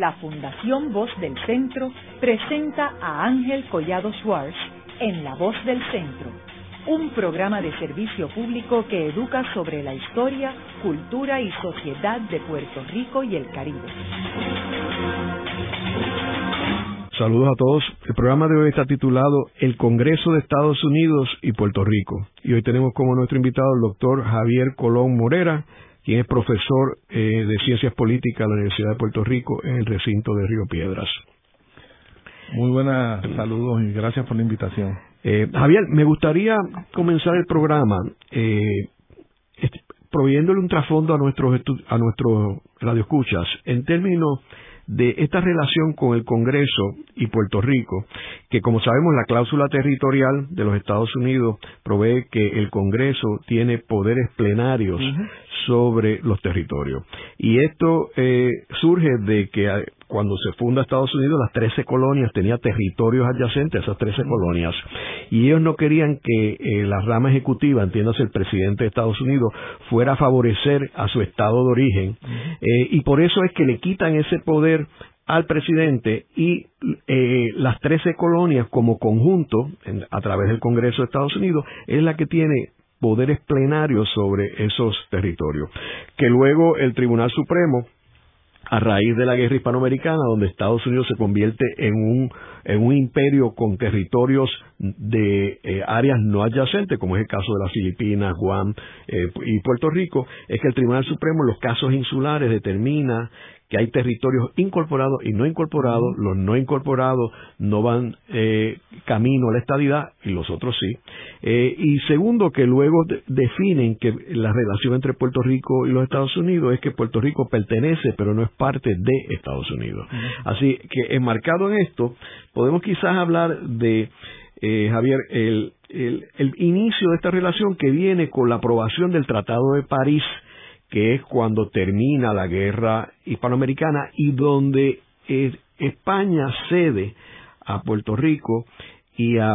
la Fundación Voz del Centro presenta a Ángel Collado Schwartz en La Voz del Centro, un programa de servicio público que educa sobre la historia, cultura y sociedad de Puerto Rico y el Caribe. Saludos a todos. El programa de hoy está titulado El Congreso de Estados Unidos y Puerto Rico. Y hoy tenemos como nuestro invitado el doctor Javier Colón Morera, quien es profesor eh, de Ciencias Políticas en la Universidad de Puerto Rico en el recinto de Río Piedras. Muy buenas saludos y gracias por la invitación. Eh, Javier, me gustaría comenzar el programa eh, proveyéndole un trasfondo a nuestros a nuestros radioescuchas en términos de esta relación con el Congreso y Puerto Rico, que como sabemos la cláusula territorial de los Estados Unidos provee que el Congreso tiene poderes plenarios sobre los territorios. Y esto eh, surge de que eh, cuando se funda Estados Unidos, las 13 colonias tenían territorios adyacentes a esas 13 colonias. Y ellos no querían que eh, la rama ejecutiva, entiéndase el presidente de Estados Unidos, fuera a favorecer a su estado de origen. y por eso es que le quitan ese poder al presidente y las 13 colonias como conjunto, a través del Congreso de Estados Unidos, es la que tiene poderes plenarios sobre esos territorios. Que luego el Tribunal Supremo, a raíz de la guerra hispanoamericana, donde Estados Unidos se convierte en un, en un imperio con territorios de eh, áreas no adyacentes, como es el caso de las Filipinas, Guam eh, y Puerto Rico, es que el Tribunal Supremo en los casos insulares determina que hay territorios incorporados y no incorporados, los no incorporados no van eh, camino a la estadidad y los otros sí. Eh, y segundo, que luego definen que la relación entre Puerto Rico y los Estados Unidos es que Puerto Rico pertenece pero no es parte de Estados Unidos. Así que enmarcado en esto, podemos quizás hablar de, eh, Javier, el, el, el inicio de esta relación que viene con la aprobación del Tratado de París que es cuando termina la guerra hispanoamericana y donde España cede a Puerto Rico y a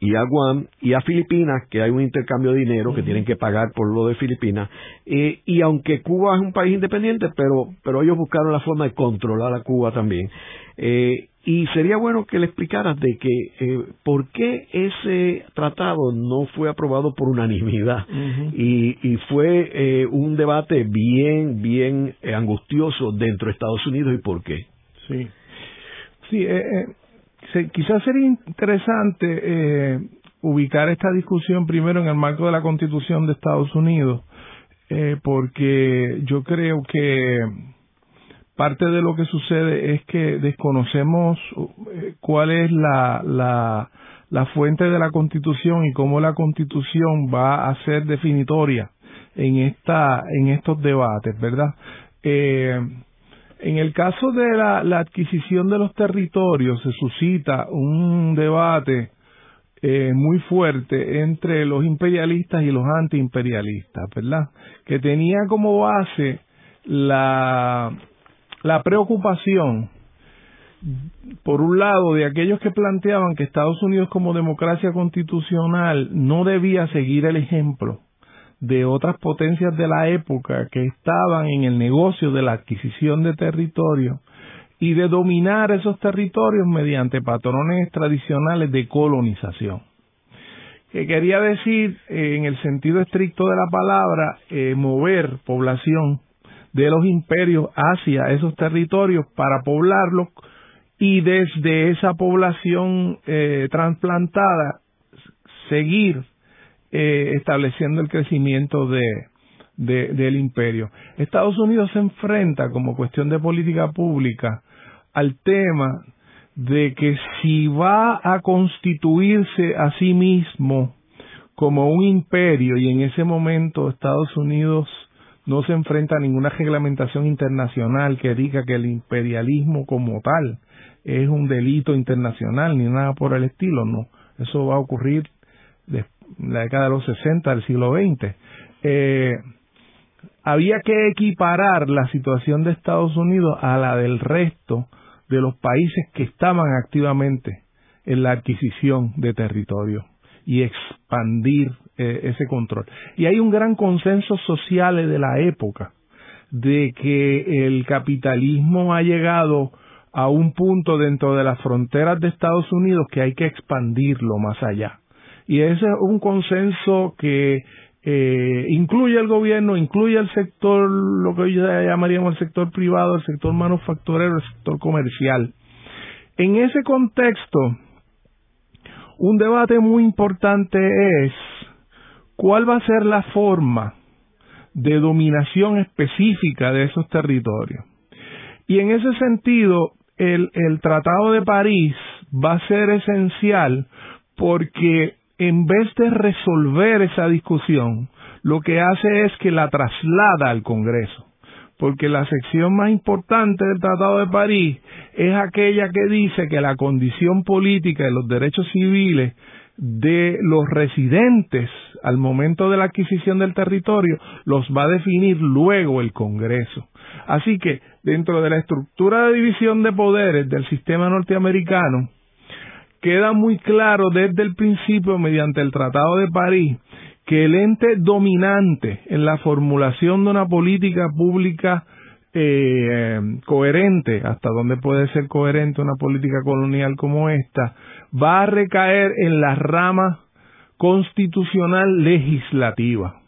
y a Guam y a Filipinas, que hay un intercambio de dinero que tienen que pagar por lo de Filipinas, eh, y aunque Cuba es un país independiente, pero, pero ellos buscaron la forma de controlar a Cuba también. Eh, y sería bueno que le explicaras de que eh, por qué ese tratado no fue aprobado por unanimidad y, y, fue eh, un debate bien, bien eh, angustioso dentro de Estados Unidos y por qué. Sí, sí quizás sería interesante ubicar esta discusión primero en el marco de la Constitución de Estados Unidos, porque yo creo que parte de lo que sucede es que desconocemos eh, cuál es la, la, la fuente de la constitución y cómo la constitución va a ser definitoria en esta en estos debates verdad eh, en el caso de la, la, adquisición de los territorios se suscita un debate eh, muy fuerte entre los imperialistas y los antiimperialistas verdad que tenía como base la la preocupación, por un lado, de aquellos que planteaban que Estados Unidos como democracia constitucional no debía seguir el ejemplo de otras potencias de la época que estaban en el negocio de la adquisición de territorio y de dominar esos territorios mediante patrones tradicionales de colonización. Que quería decir, eh, en el sentido estricto de la palabra, eh, mover población de los imperios hacia esos territorios para poblarlos y desde esa población eh, trasplantada seguir eh, estableciendo el crecimiento de, del imperio. Estados Unidos se enfrenta como cuestión de política pública al tema de que si va a constituirse a sí mismo como un imperio y en ese momento Estados Unidos no se enfrenta a ninguna reglamentación internacional que diga que el imperialismo como tal es un delito internacional ni nada por el estilo, no. Eso va a ocurrir en la década de los 60 del siglo XX. Eh, había que equiparar la situación de Estados Unidos a la del resto de los países que estaban activamente en la adquisición de territorio y expandir eh, ese control. Y hay un gran consenso social de la época de que el capitalismo ha llegado a un punto dentro de las fronteras de Estados Unidos que hay que expandirlo más allá. Y ese es un consenso que eh, incluye al gobierno, incluye al sector, lo que hoy llamaríamos el sector privado, el sector manufacturero, el sector comercial. En ese contexto, un debate muy importante es cuál va a ser la forma de dominación específica de esos territorios. Y en ese sentido, el, el Tratado de París va a ser esencial porque en vez de resolver esa discusión, lo que hace es que la traslada al Congreso. Porque la sección más importante del Tratado de París es aquella que dice que la condición política y los derechos civiles de los residentes al momento de la adquisición del territorio los va a definir luego el Congreso. Así que dentro de la estructura de división de poderes del sistema norteamericano, queda muy claro desde el principio mediante el Tratado de París que el ente dominante en la formulación de una política pública eh, coherente, hasta donde puede ser coherente una política colonial como esta, va a recaer en la rama constitucional legislativa.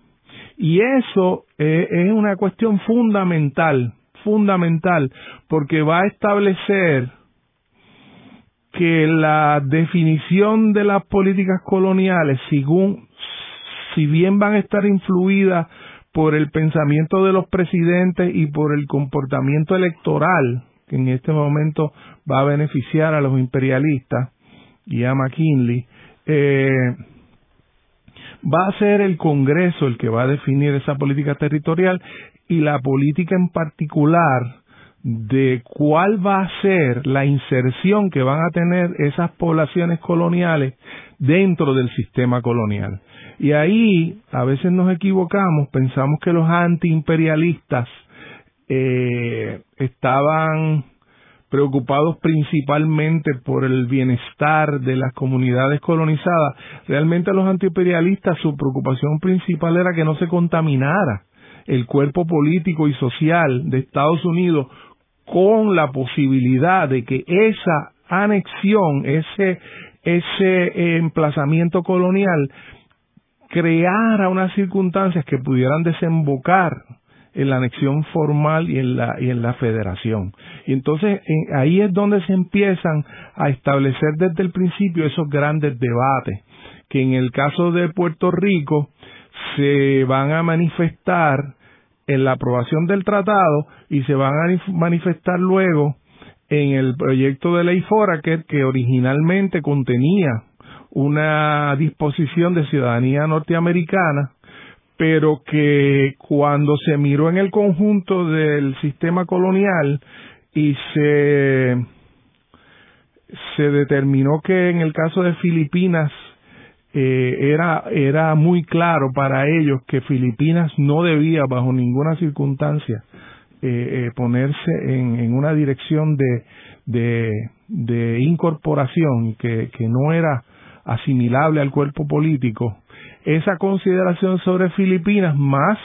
Y eso eh, es una cuestión fundamental, fundamental, porque va a establecer que la definición de las políticas coloniales, según, si bien van a estar influidas por el pensamiento de los presidentes y por el comportamiento electoral, que en este momento va a beneficiar a los imperialistas y a McKinley, eh, va a ser el Congreso el que va a definir esa política territorial y la política en particular de cuál va a ser la inserción que van a tener esas poblaciones coloniales dentro del sistema colonial. Y ahí a veces nos equivocamos, pensamos que los antiimperialistas eh, estaban preocupados principalmente por el bienestar de las comunidades colonizadas. Realmente los antiimperialistas su preocupación principal era que no se contaminara el cuerpo político y social de Estados Unidos con la posibilidad de que esa anexión, ese, ese emplazamiento colonial, creara unas circunstancias que pudieran desembocar en la anexión formal y en la, y en la federación. Y entonces ahí es donde se empiezan a establecer desde el principio esos grandes debates, que en el caso de Puerto Rico se van a manifestar en la aprobación del tratado y se van a manifestar luego en el proyecto de ley Foraker que originalmente contenía una disposición de ciudadanía norteamericana, pero que cuando se miró en el conjunto del sistema colonial y se, se determinó que en el caso de Filipinas eh, era, era muy claro para ellos que Filipinas no debía bajo ninguna circunstancia eh, eh, ponerse en, en, una dirección de, de, de incorporación que, que no era asimilable al cuerpo político, esa consideración sobre Filipinas más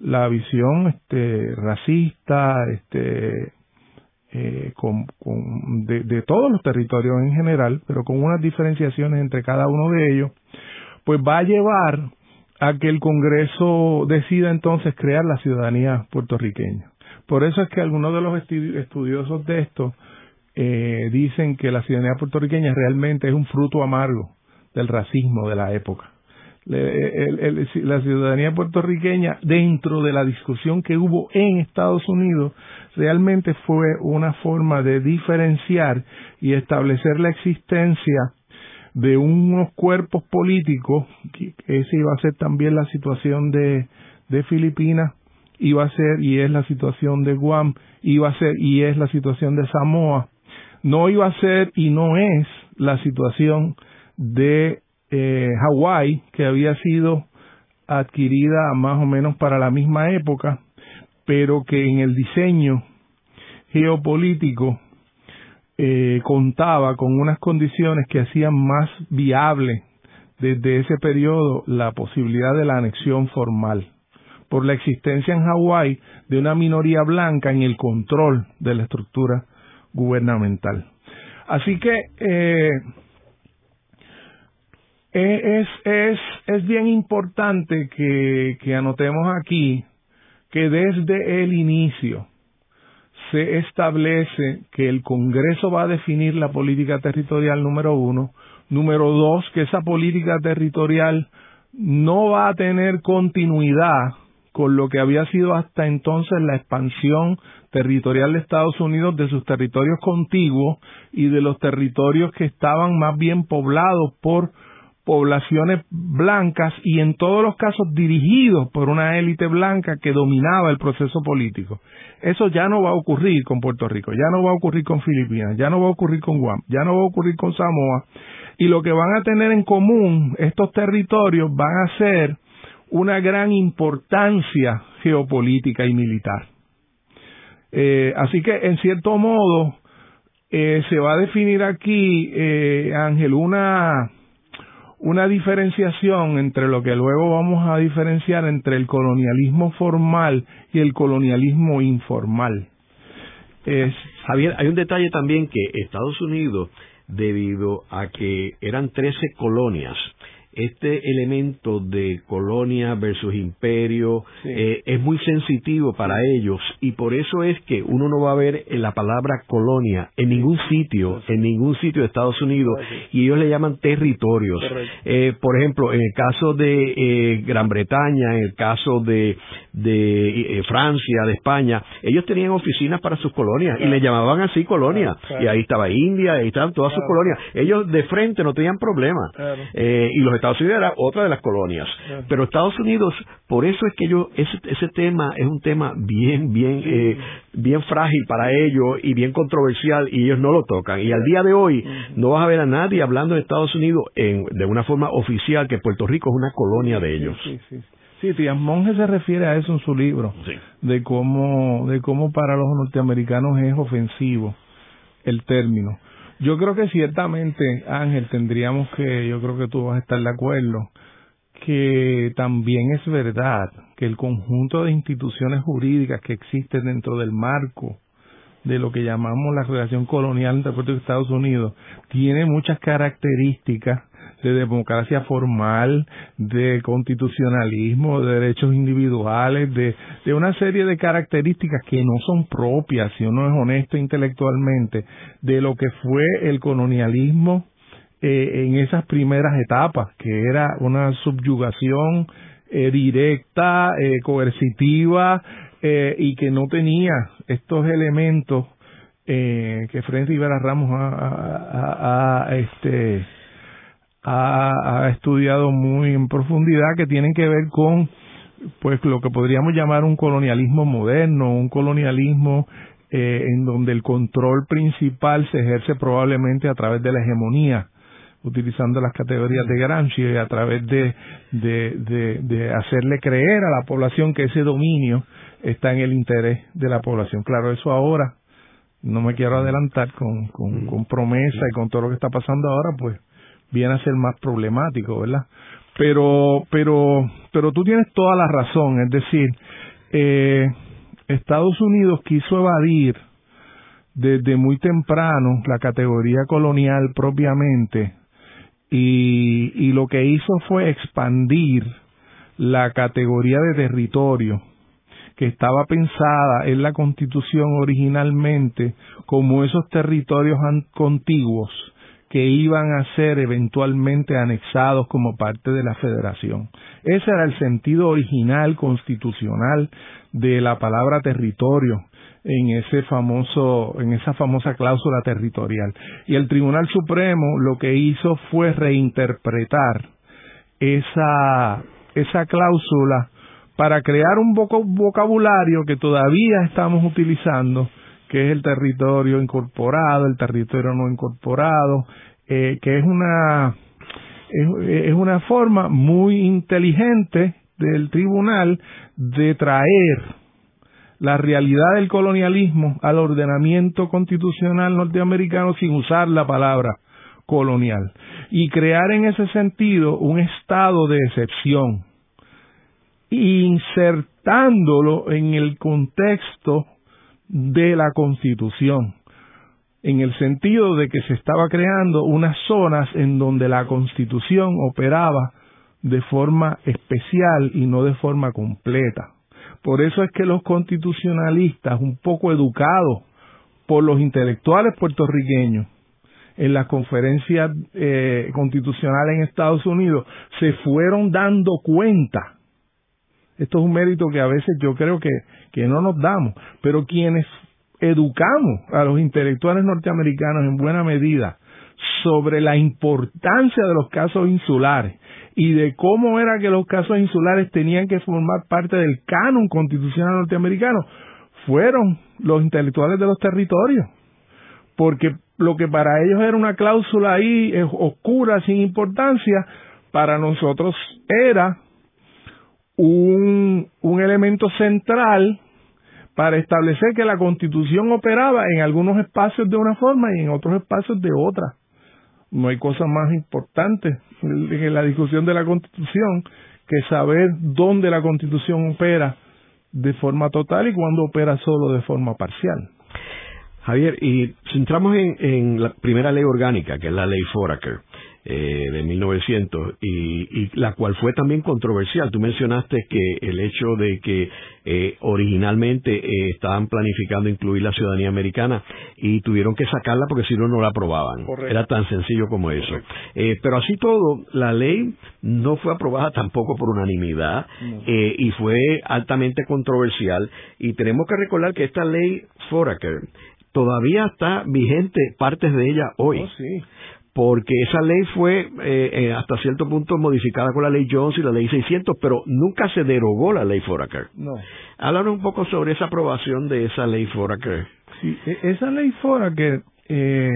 la visión este, racista, este, eh, de, todos los territorios en general, pero con unas diferenciaciones entre cada uno de ellos, pues va a llevar a que el Congreso decida entonces crear la ciudadanía puertorriqueña. Por eso es que algunos de los estudiosos de esto eh, dicen que la ciudadanía puertorriqueña realmente es un fruto amargo del racismo de la época la ciudadanía puertorriqueña dentro de la discusión que hubo en Estados Unidos realmente fue una forma de diferenciar y establecer la existencia de unos cuerpos políticos, que esa iba a ser también la situación de, de Filipinas, iba a ser y es la situación de Guam, iba a ser y es la situación de Samoa, no iba a ser y no es la situación de eh, Hawái, que había sido adquirida más o menos para la misma época, pero que en el diseño geopolítico eh, contaba con unas condiciones que hacían más viable desde ese periodo la posibilidad de la anexión formal. por la existencia en Hawái de una minoría blanca en el control de la estructura gubernamental. Así que eh, es, es, es bien importante que, que anotemos aquí que desde el inicio se establece que el Congreso va a definir la política territorial número uno, número dos, que esa política territorial no va a tener continuidad con lo que había sido hasta entonces la expansión territorial de Estados Unidos de sus territorios contiguos y de los territorios que estaban más bien poblados por poblaciones blancas y en todos los casos dirigidos por una élite blanca que dominaba el proceso político. Eso ya no va a ocurrir con Puerto Rico, ya no va a ocurrir con Filipinas, ya no va a ocurrir con Guam, ya no va a ocurrir con Samoa. Y lo que van a tener en común estos territorios van a ser una gran importancia geopolítica y militar. Eh, así que, en cierto modo, eh, se va a definir aquí, eh, Ángel, una una diferenciación entre lo que luego vamos a diferenciar entre el colonialismo formal y el colonialismo informal. Es, Javier, hay un detalle también que Estados Unidos, debido a que eran 13 colonias, este elemento de colonia versus imperio eh, es muy sensitivo para ellos. Y por eso es que uno no va a ver la palabra colonia en ningún sitio, en ningún sitio de Estados Unidos y ellos le llaman territorios. Eh, por ejemplo, en el caso de eh, Gran Bretaña, en el caso de, de Francia, de España, ellos tenían oficinas para sus colonias y le llamaban así colonia. Y ahí estaba India, ahí estaban todas sus colonias. Ellos de frente no tenían problema. Y los Estados Unidos era otra de las colonias. Pero Estados Unidos, por eso es que yo, ese, ese tema es un tema bien, bien, eh, bien frágil para ellos y bien controversial y ellos no lo tocan. Y al día de hoy no vas a ver a nadie hablando de Estados Unidos en, de una forma oficial que Puerto Rico es una colonia de ellos. Sí, sí, sí. Tías Monge se refiere a eso en su libro, de cómo, de cómo para los norteamericanos es ofensivo el término. Yo creo que ciertamente, Ángel, tendríamos que, yo creo que tú vas a estar de acuerdo, que también es verdad que el conjunto de instituciones jurídicas que existen dentro del marco de lo que llamamos la relación colonial entre Puerto y Estados Unidos tiene muchas características de democracia formal, de constitucionalismo, de derechos individuales, de, de una serie de características que no son propias, si uno es honesto intelectualmente, de lo que fue el colonialismo eh, en esas primeras etapas, que era una subyugación eh, directa, eh, coercitiva, y que no tenía estos elementos que Fred Rivera Ramos ha, este, ha, estudiado muy en profundidad que tienen que ver con pues lo que podríamos llamar un colonialismo moderno, un colonialismo eh, en donde el control principal se ejerce probablemente a través de la hegemonía, utilizando las categorías de Gramsci, a través de, de, de, hacerle creer a la población que ese dominio está en el interés de la población. Claro, eso ahora, no me quiero adelantar con, con, con promesa y con todo lo que está pasando ahora, pues viene a ser más problemático, ¿verdad? Pero, pero, pero tú tienes toda la razón, es decir, eh, Estados Unidos quiso evadir desde muy temprano la categoría colonial propiamente y, y lo que hizo fue expandir la categoría de territorio que estaba pensada en la constitución originalmente como esos territorios contiguos que iban a ser eventualmente anexados como parte de la federación. Ese era el sentido original constitucional de la palabra territorio en ese famoso en esa famosa cláusula territorial y el Tribunal Supremo lo que hizo fue reinterpretar esa esa cláusula para crear un vocabulario que todavía estamos utilizando que es el territorio incorporado, el territorio no incorporado, eh, que es una es, una forma muy inteligente del tribunal de traer la realidad del colonialismo al ordenamiento constitucional norteamericano sin usar la palabra colonial. Y crear en ese sentido un estado de excepción insertándolo en el contexto de la Constitución, en el sentido de que se estaba creando unas zonas en donde la Constitución operaba de forma especial y no de forma completa. Por eso es que los constitucionalistas, un poco educados por los intelectuales puertorriqueños, en las conferencias eh, constitucionales en Estados Unidos, se fueron dando cuenta. Esto es un mérito que a veces yo creo que, que no nos damos, pero quienes educamos a los intelectuales norteamericanos en buena medida sobre la importancia de los casos insulares y de cómo era que los casos insulares tenían que formar parte del canon constitucional norteamericano, fueron los intelectuales de los territorios. Porque lo que para ellos era una cláusula ahí oscura, sin importancia, para nosotros era un, un elemento central para establecer que la constitución operaba en algunos espacios de una forma y en otros espacios de otra. No hay cosa más importante en la discusión de la constitución que saber dónde la constitución opera de forma total y cuándo opera solo de forma parcial. Javier, y si entramos en, en, la primera ley orgánica, que es la ley Foraker, eh, de 1900 y, y, la cual fue también controversial. Tú mencionaste que el hecho de que eh, originalmente eh, estaban planificando incluir la ciudadanía americana y tuvieron que sacarla porque si no, no la aprobaban. Era tan sencillo como eso. Eh, pero así todo, la ley no fue aprobada tampoco por unanimidad eh, y fue altamente controversial y tenemos que recordar que esta ley Foraker todavía está vigente partes de ella hoy. Oh, sí porque esa ley fue eh, eh, hasta cierto punto modificada con la ley Jones y la ley 600, pero nunca se derogó la ley Foraker. No. Háblanos un poco sobre esa aprobación de esa ley Foraker. Sí, e, esa ley Foraker, eh,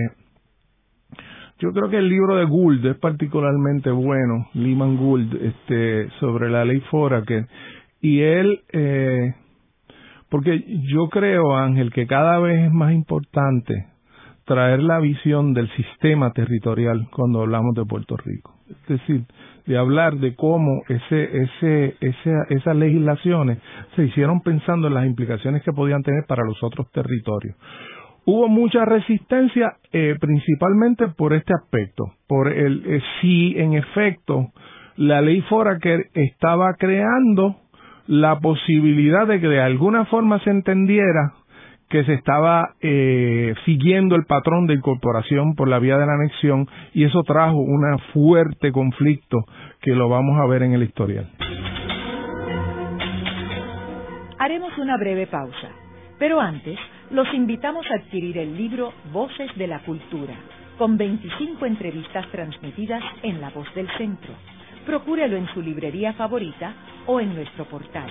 yo creo que el libro de Gould es particularmente bueno, Lehman Gould, este, sobre la ley Foraker, y él, eh, porque yo creo, Ángel, que cada vez es más importante traer la visión del sistema territorial cuando hablamos de Puerto Rico. Es decir, de hablar de cómo ese, ese, esas legislaciones se hicieron pensando en las implicaciones que podían tener para los otros territorios. Hubo mucha resistencia eh, principalmente por este aspecto, por el eh, si en efecto la ley Foraker estaba creando la posibilidad de que de alguna forma se entendiera que se estaba eh, siguiendo el patrón de incorporación por la vía de la anexión y eso trajo un fuerte conflicto que lo vamos a ver en el historial. Haremos una breve pausa, pero antes los invitamos a adquirir el libro Voces de la Cultura, con 25 entrevistas transmitidas en La Voz del Centro. Procúrelo en su librería favorita o en nuestro portal.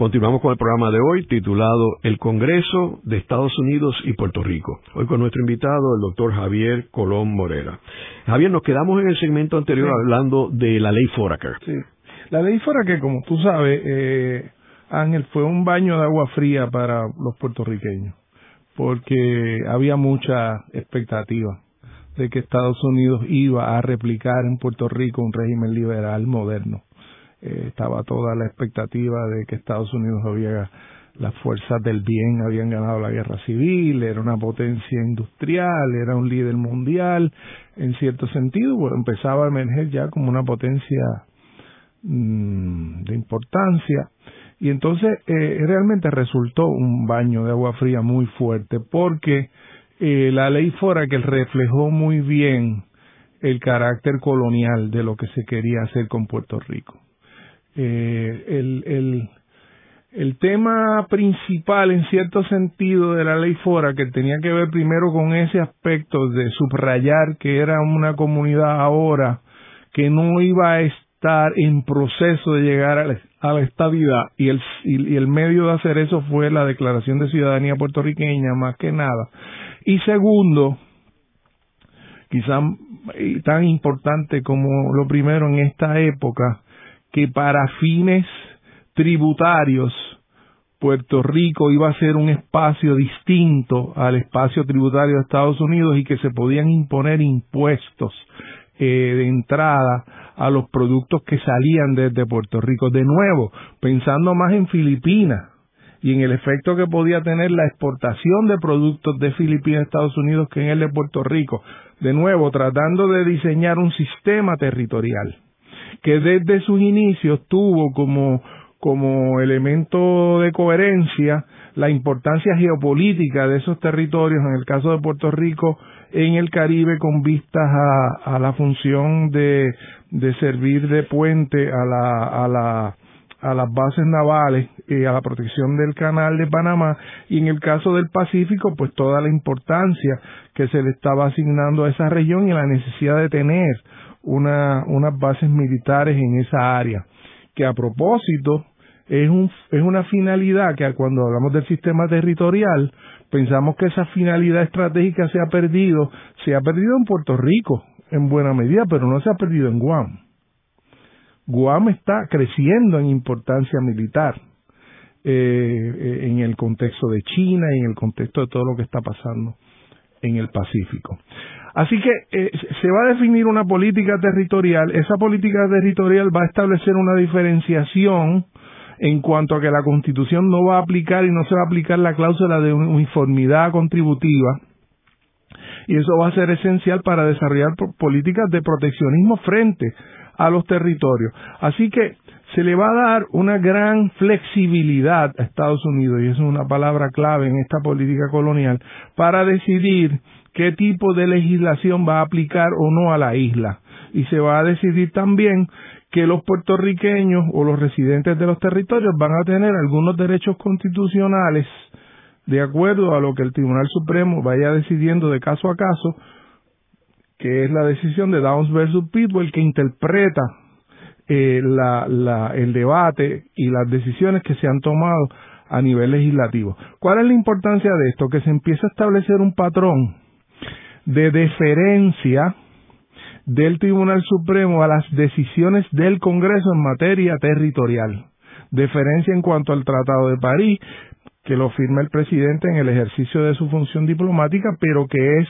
Continuamos con el programa de hoy titulado El Congreso de Estados Unidos y Puerto Rico. Hoy con nuestro invitado, el doctor Javier Colón Morera. Javier, nos quedamos en el segmento anterior hablando de la ley Foraker. Sí. La ley Foraker, como tú sabes, eh, Ángel, fue un baño de agua fría para los puertorriqueños, porque había mucha expectativa de que Estados Unidos iba a replicar en Puerto Rico un régimen liberal moderno eh, estaba toda la expectativa de que Estados Unidos había las fuerzas del bien habían ganado la guerra civil, era una potencia industrial, era un líder mundial, en cierto sentido, bueno, empezaba a emerger ya como una potencia mm, de importancia. Y entonces eh, realmente resultó un baño de agua fría muy fuerte porque eh, la ley Fora que reflejó muy bien el carácter colonial de lo que se quería hacer con Puerto Rico. Eh, el, el, tema principal, en cierto sentido, de la ley Fora, que tenía que ver primero con ese aspecto de subrayar que era una comunidad ahora que no iba a estar en proceso de llegar a la, estabilidad y el, y el medio de hacer eso fue la declaración de ciudadanía puertorriqueña más que nada. Y segundo, quizá tan importante como lo primero en esta época, que para fines tributarios Puerto Rico iba a ser un espacio distinto al espacio tributario de Estados Unidos y que se podían imponer impuestos eh, de entrada a los productos que salían desde Puerto Rico. De nuevo, pensando más en Filipinas y en el efecto que podía tener la exportación de productos de Filipinas a Estados Unidos que en el de Puerto Rico. De nuevo, tratando de diseñar un sistema territorial que desde sus inicios tuvo como como elemento de coherencia la importancia geopolítica de esos territorios, en el caso de Puerto Rico, en el Caribe, con vistas a, la función de, de, servir de puente a, la, a, la, a las bases navales y a la protección del canal de Panamá, y en el caso del Pacífico, pues toda la importancia que se le estaba asignando a esa región y la necesidad de tener una, unas bases militares en esa área que a propósito es, un, es una finalidad que cuando hablamos del sistema territorial pensamos que esa finalidad estratégica se ha perdido, se ha perdido en Puerto Rico en buena medida, pero no se ha perdido en Guam. Guam está creciendo en importancia militar eh, en el contexto de China y en el contexto de todo lo que está pasando en el Pacífico. Así que eh, se va a definir una política territorial, esa política territorial va a establecer una diferenciación en cuanto a que la Constitución no va a aplicar y no se va a aplicar la cláusula de uniformidad contributiva, y eso va a ser esencial para desarrollar políticas de proteccionismo frente a los territorios. Así que se le va a dar una gran flexibilidad a Estados Unidos, y eso es una palabra clave en esta política colonial, para decidir qué tipo de legislación va a aplicar o no a la isla. Y se va a decidir también que los puertorriqueños o los residentes de los territorios van a tener algunos derechos constitucionales de acuerdo a lo que el Tribunal Supremo vaya decidiendo de caso a caso, que es la decisión de Downs versus Pitbull que interpreta eh, la, el debate y las decisiones que se han tomado a nivel legislativo. ¿Cuál es la importancia de esto? Que se empieza a establecer un patrón de deferencia del Tribunal Supremo a las decisiones del Congreso en materia territorial. Deferencia en cuanto al Tratado de París, que lo firma el presidente en el ejercicio de su función diplomática, pero que es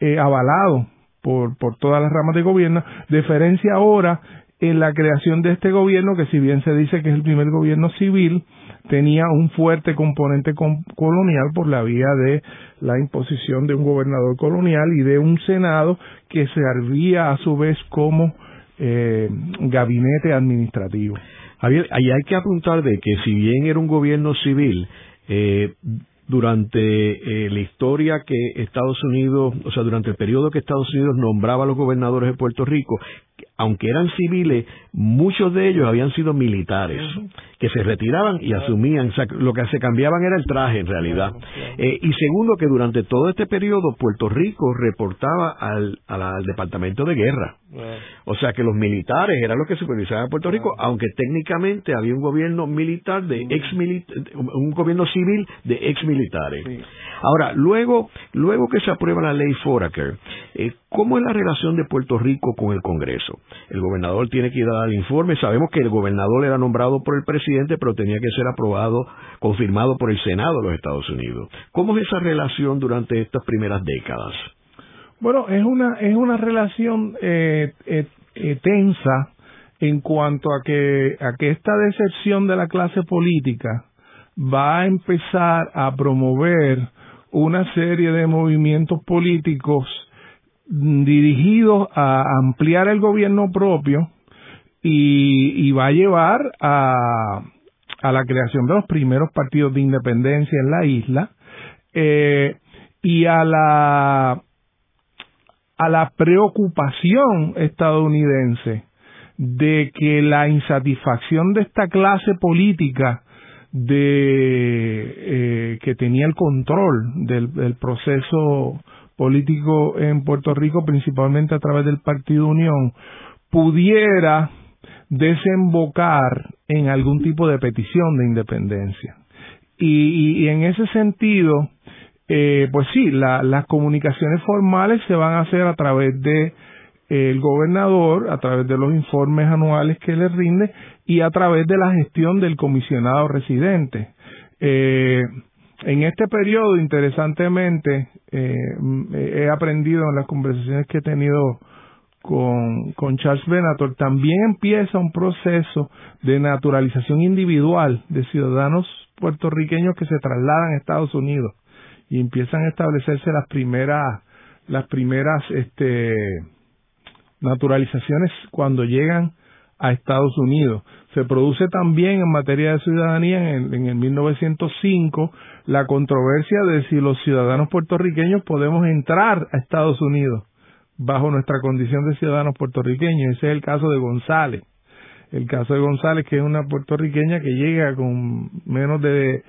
eh, avalado por, por todas las ramas de gobierno. Deferencia ahora en la creación de este gobierno, que si bien se dice que es el primer gobierno civil, tenía un fuerte componente colonial por la vía de la imposición de un gobernador colonial y de un senado que servía a su vez como eh, gabinete administrativo. Javier, ahí hay que apuntar de que si bien era un gobierno civil, eh, durante eh, la historia que Estados Unidos, o sea, durante el periodo que Estados Unidos nombraba a los gobernadores de Puerto Rico, aunque eran civiles, muchos de ellos habían sido militares, que se retiraban y asumían, lo que se cambiaban era el traje en realidad. Eh, y segundo, que durante todo este periodo Puerto Rico reportaba al, al Departamento de Guerra. O sea que los militares eran los que supervisaban a Puerto Rico, aunque técnicamente había un gobierno militar de ex un gobierno civil de ex militares. Ahora, luego, luego que se aprueba la ley Foraker, eh, ¿cómo es la relación de Puerto Rico con el Congreso? El gobernador tiene que ir a dar informe. Sabemos que el gobernador era nombrado por el presidente, pero tenía que ser aprobado, confirmado por el Senado de los Estados Unidos. ¿Cómo es esa relación durante estas primeras décadas? Bueno, es una, es una relación eh, eh, eh, tensa en cuanto a que, a que esta decepción de la clase política va a empezar a promover una serie de movimientos políticos dirigidos a ampliar el gobierno propio y, va a llevar a, a, la creación de los primeros partidos de independencia en la isla y a la a la preocupación estadounidense de que la insatisfacción de esta clase política de eh, que tenía el control del, proceso político en Puerto Rico, principalmente a través del Partido Unión, pudiera desembocar en algún tipo de petición de independencia. Y, en ese sentido, eh, pues sí, las comunicaciones formales se van a hacer a través de eh, el gobernador, a través de los informes anuales que le rinde y a través de la gestión del comisionado residente. Eh, en este periodo, interesantemente, he aprendido en las conversaciones que he tenido con, con Charles Benator, también empieza un proceso de naturalización individual de ciudadanos puertorriqueños que se trasladan a Estados Unidos y empiezan a establecerse las primeras las primeras este naturalizaciones cuando llegan a Estados Unidos. Se produce también en materia de ciudadanía en, en el 1905 la controversia de si los ciudadanos puertorriqueños podemos entrar a Estados Unidos bajo nuestra condición de ciudadanos puertorriqueños. Ese es el caso de González. El caso de González, que es una puertorriqueña que llega con menos de...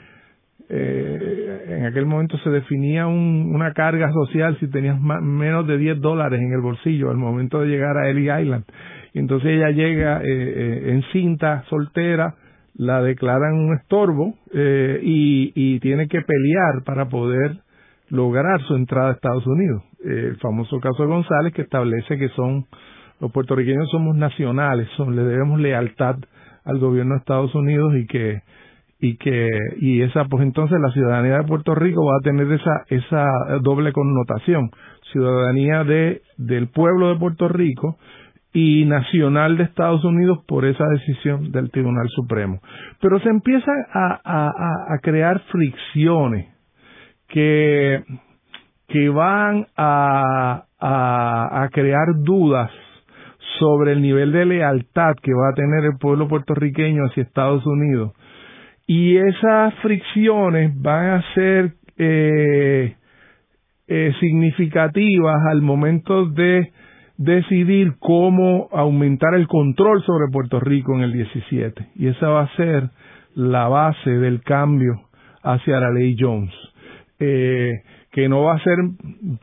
Eh, en aquel momento se definía un, una carga social si tenías menos de 10 dólares en el bolsillo al momento de llegar a Ellie Island. Entonces ella llega eh, eh, en cinta, soltera, la declaran un estorbo eh, y, tiene que pelear para poder lograr su entrada a Estados Unidos. el famoso caso de González que establece que son los puertorriqueños somos nacionales, son, le debemos lealtad al gobierno de Estados Unidos y que y que y esa pues entonces la ciudadanía de Puerto Rico va a tener esa esa doble connotación, ciudadanía de del pueblo de Puerto Rico y nacional de Estados Unidos por esa decisión del Tribunal Supremo. Pero se empiezan a, a, a crear fricciones que, que van a, a, crear dudas sobre el nivel de lealtad que va a tener el pueblo puertorriqueño hacia Estados Unidos. Y esas fricciones van a ser eh, eh, significativas al momento de decidir cómo aumentar el control sobre Puerto Rico en el 17. Y esa va a ser la base del cambio hacia la ley Jones eh, que no va a ser,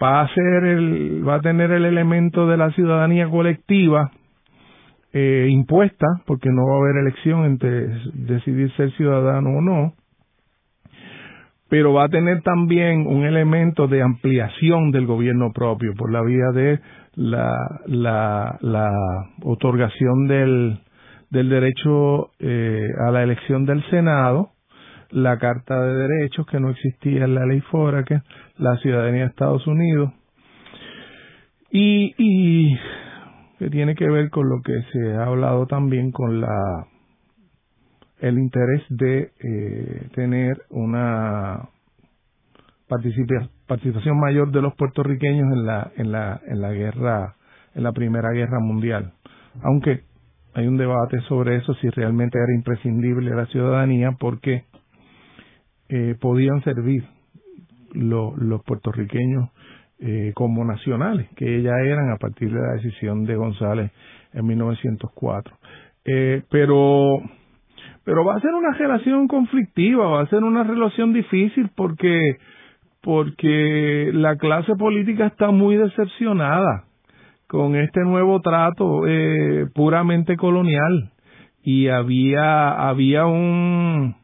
va a ser el, va a tener el elemento de la ciudadanía colectiva eh, impuesta, porque no va a haber elección entre decidir ser ciudadano o no, pero va a tener también un elemento de ampliación del gobierno propio por la vía de la, la, la otorgación del, del derecho eh, a la elección del Senado la Carta de Derechos, que no existía en la ley que la ciudadanía de Estados Unidos, y, y que tiene que ver con lo que se ha hablado también con la el interés de eh, tener una participación mayor de los puertorriqueños en la en la en la guerra en la primera guerra mundial aunque hay un debate sobre eso si realmente era imprescindible la ciudadanía porque eh, podían servir los puertorriqueños eh, como nacionales, que ya eran a partir de la decisión de González en 1904. Eh, pero, pero va a ser una relación conflictiva, va a ser una relación difícil porque, porque la clase política está muy decepcionada con este nuevo trato eh, puramente colonial y había había un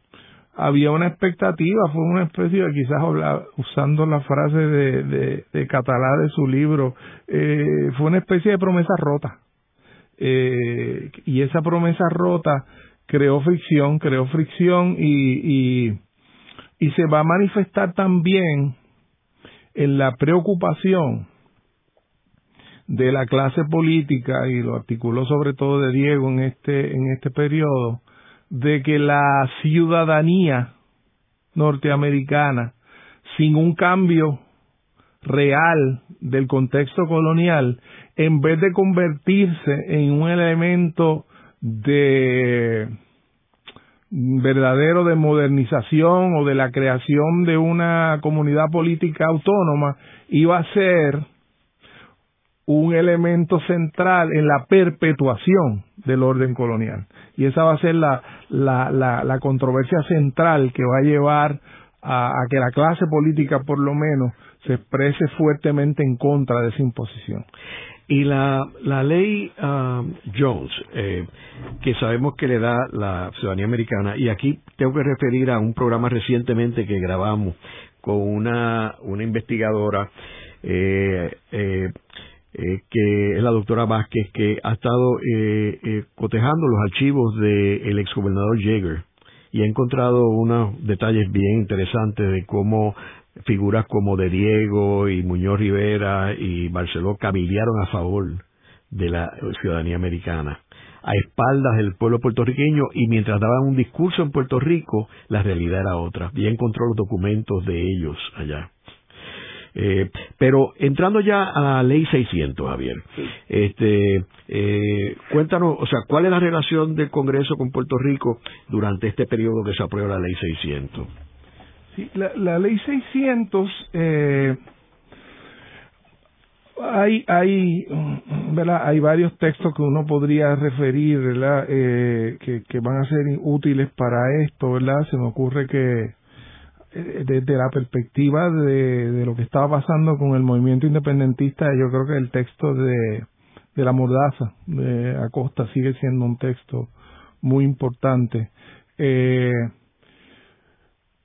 había una expectativa, fue una especie de, quizás usando la frase de, de, Catalá de su libro, eh, fue una especie de promesa rota. Eh, y esa promesa rota creó fricción, creó fricción y, y, y se va a manifestar también en la preocupación de la clase política y lo articuló sobre todo de Diego en este en este periodo de que la ciudadanía norteamericana, sin un cambio real del contexto colonial, en vez de convertirse en un elemento de verdadero de modernización o de la creación de una comunidad política autónoma, iba a ser un elemento central en la perpetuación del orden colonial. Y esa va a ser la, la, la, controversia central que va a llevar a, a, que la clase política, por lo menos, se exprese fuertemente en contra de esa imposición. Y la, la ley um, Jones, eh, que sabemos que le da la ciudadanía americana, y aquí tengo que referir a un programa recientemente que grabamos con una, una investigadora eh, eh, eh, que es la doctora Vázquez, que ha estado eh, eh, cotejando los archivos del ex exgobernador Jaeger y ha encontrado unos detalles bien interesantes de cómo figuras como de Diego y Muñoz Rivera y Barceló cabildearon a favor de la ciudadanía americana a espaldas del pueblo puertorriqueño y mientras daban un discurso en Puerto Rico, la realidad era otra. Y encontró los documentos de ellos allá. Eh, pero entrando ya a la ley 600, Javier, este, eh, cuéntanos, o sea, ¿cuál es la relación del Congreso con Puerto Rico durante este periodo que se aprueba la ley 600? Sí, la, la ley 600, eh, hay, hay, ¿verdad? hay varios textos que uno podría referir, ¿verdad? Eh, que, que van a ser útiles para esto, ¿verdad? Se me ocurre que eh, desde la perspectiva de, de, lo que estaba pasando con el movimiento independentista, yo creo que el texto de, de la mordaza de Acosta sigue siendo un texto muy importante. Eh,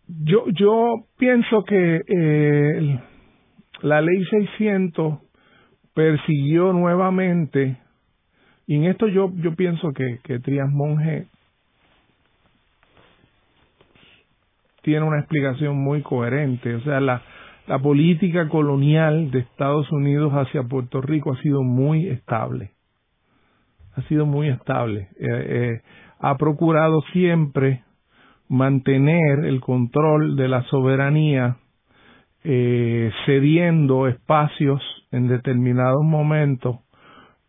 yo, yo pienso que eh, la ley 600 persiguió nuevamente, y en esto yo, yo pienso que, que Trias Monge tiene una explicación muy coherente. O sea, la, la política colonial de Estados Unidos hacia Puerto Rico ha sido muy estable. Ha sido muy estable. Eh, eh, ha procurado siempre mantener el control de la soberanía, eh, cediendo espacios en determinados momentos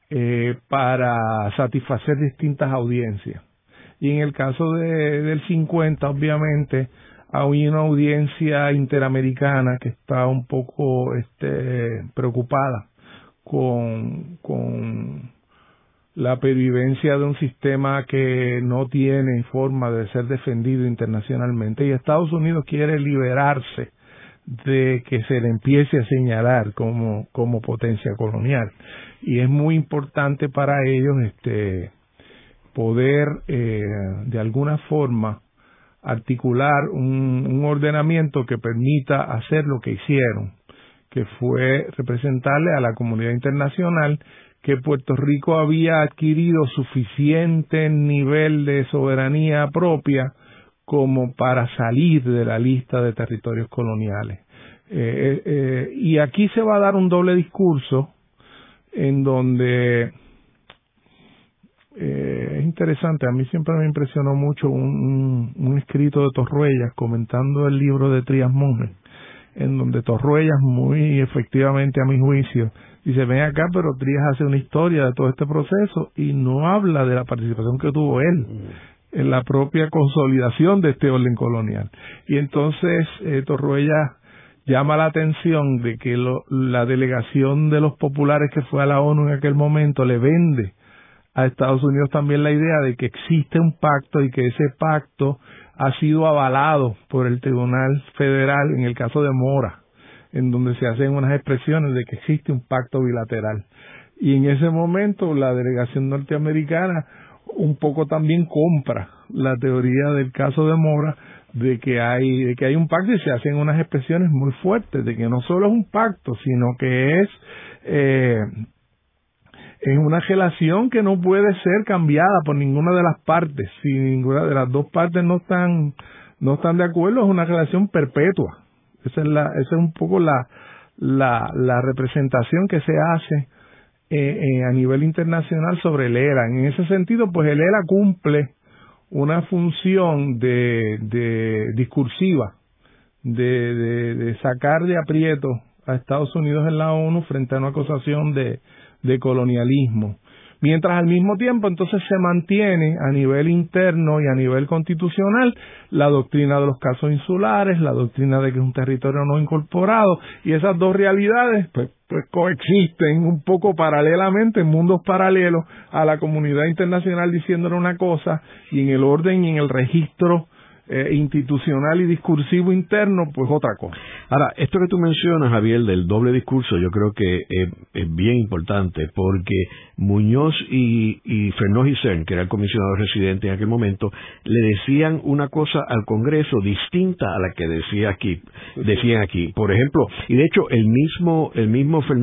eh, para satisfacer distintas audiencias. Y en el caso de, del 50, obviamente, hay una audiencia interamericana que está un poco este, preocupada con, con la pervivencia de un sistema que no tiene forma de ser defendido internacionalmente y Estados Unidos quiere liberarse de que se le empiece a señalar como, como potencia colonial. Y es muy importante para ellos este poder eh, de alguna forma articular un, un ordenamiento que permita hacer lo que hicieron, que fue representarle a la comunidad internacional que Puerto Rico había adquirido suficiente nivel de soberanía propia como para salir de la lista de territorios coloniales. Eh, eh, eh y aquí se va a dar un doble discurso en donde es interesante, a mí siempre me impresionó mucho un, un, escrito de Torruellas comentando el libro de Trias Monge, en donde Torruellas muy efectivamente a mi juicio dice, ven acá, pero Trias hace una historia de todo este proceso y no habla de la participación que tuvo él mm. en la propia consolidación de este orden colonial. Y entonces eh, Torruellas llama la atención de que lo, la delegación de los populares que fue a la ONU en aquel momento le vende a Estados Unidos también la idea de que existe un pacto y que ese pacto ha sido avalado por el Tribunal Federal en el caso de Mora, en donde se hacen unas expresiones de que existe un pacto bilateral. Y en ese momento la delegación norteamericana un poco también compra la teoría del caso de Mora de que hay de que hay un pacto y se hacen unas expresiones muy fuertes de que no solo es un pacto sino que es eh, es una relación que no puede ser cambiada por ninguna de las partes. Si ninguna de las dos partes no están, no están de acuerdo, es una relación perpetua. Esa es, la, esa es un poco la, la, la representación que se hace eh, eh, a nivel internacional sobre el ERA. En ese sentido, pues el ERA cumple una función de, de discursiva, de, de, de sacar de aprieto a Estados Unidos en la ONU frente a una acusación de, de colonialismo. Mientras al mismo tiempo entonces se mantiene a nivel interno y a nivel constitucional la doctrina de los casos insulares, la doctrina de que es un territorio no incorporado y esas dos realidades pues, pues coexisten un poco paralelamente en mundos paralelos a la comunidad internacional diciéndole una cosa y en el orden y en el registro eh, institucional y discursivo interno, pues otra cosa. Ahora, esto que tú mencionas, Javier, del doble discurso, yo creo que es, bien importante porque Muñoz y, y Fernández que era el comisionado residente en aquel momento, le decían una cosa al Congreso distinta a la que decía aquí, decían aquí. Por ejemplo, y de hecho el mismo, el mismo Fernández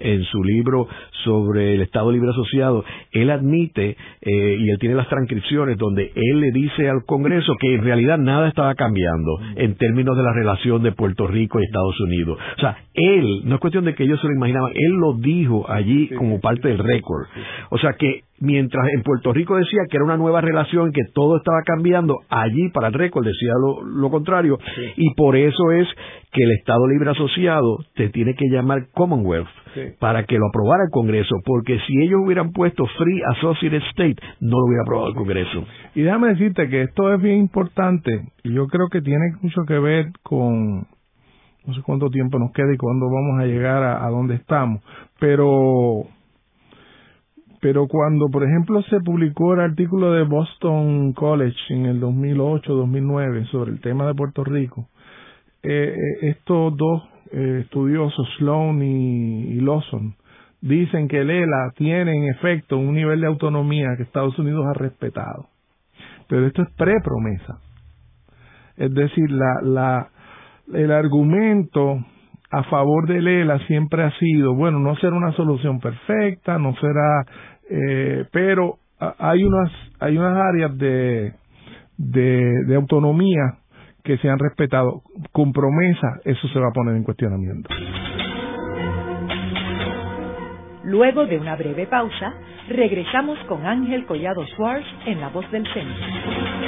en su libro sobre el Estado Libre Asociado, él admite, eh, y él tiene las transcripciones donde él le dice al Congreso que realidad nada estaba cambiando en términos de la relación de Puerto Rico y Estados Unidos. O sea, él, no es cuestión de que ellos se lo imaginaban, él lo dijo allí como parte del récord. O sea que mientras en Puerto Rico decía que era una nueva relación, que todo estaba cambiando, allí para el récord decía lo, contrario, y por eso es que el Estado Libre Asociado te tiene que llamar Commonwealth para que lo aprobara el Congreso, porque si ellos hubieran puesto Free Associated State, no lo hubiera aprobado el Congreso. Y déjame decirte que esto es bien importante, y yo creo que tiene mucho que ver con, no sé cuánto tiempo nos queda y cuándo vamos a llegar a, a donde estamos, pero pero cuando, por ejemplo, se publicó el artículo de Boston College en el 2008-2009 sobre el tema de Puerto Rico, eh, eh, estos dos eh, estudiosos, Sloan y, Lawson, dicen que el ELA tiene en efecto un nivel de autonomía que Estados Unidos ha respetado. Pero esto es pre-promesa. Es decir, la, la, el argumento a favor del ELA siempre ha sido, bueno, no será una solución perfecta, no será, eh, pero hay unas, hay unas áreas de, de, de autonomía que se han respetado. Con promesa, eso se va a poner en cuestionamiento. Luego de una breve pausa, regresamos con Ángel Collado Schwartz en La Voz del Centro.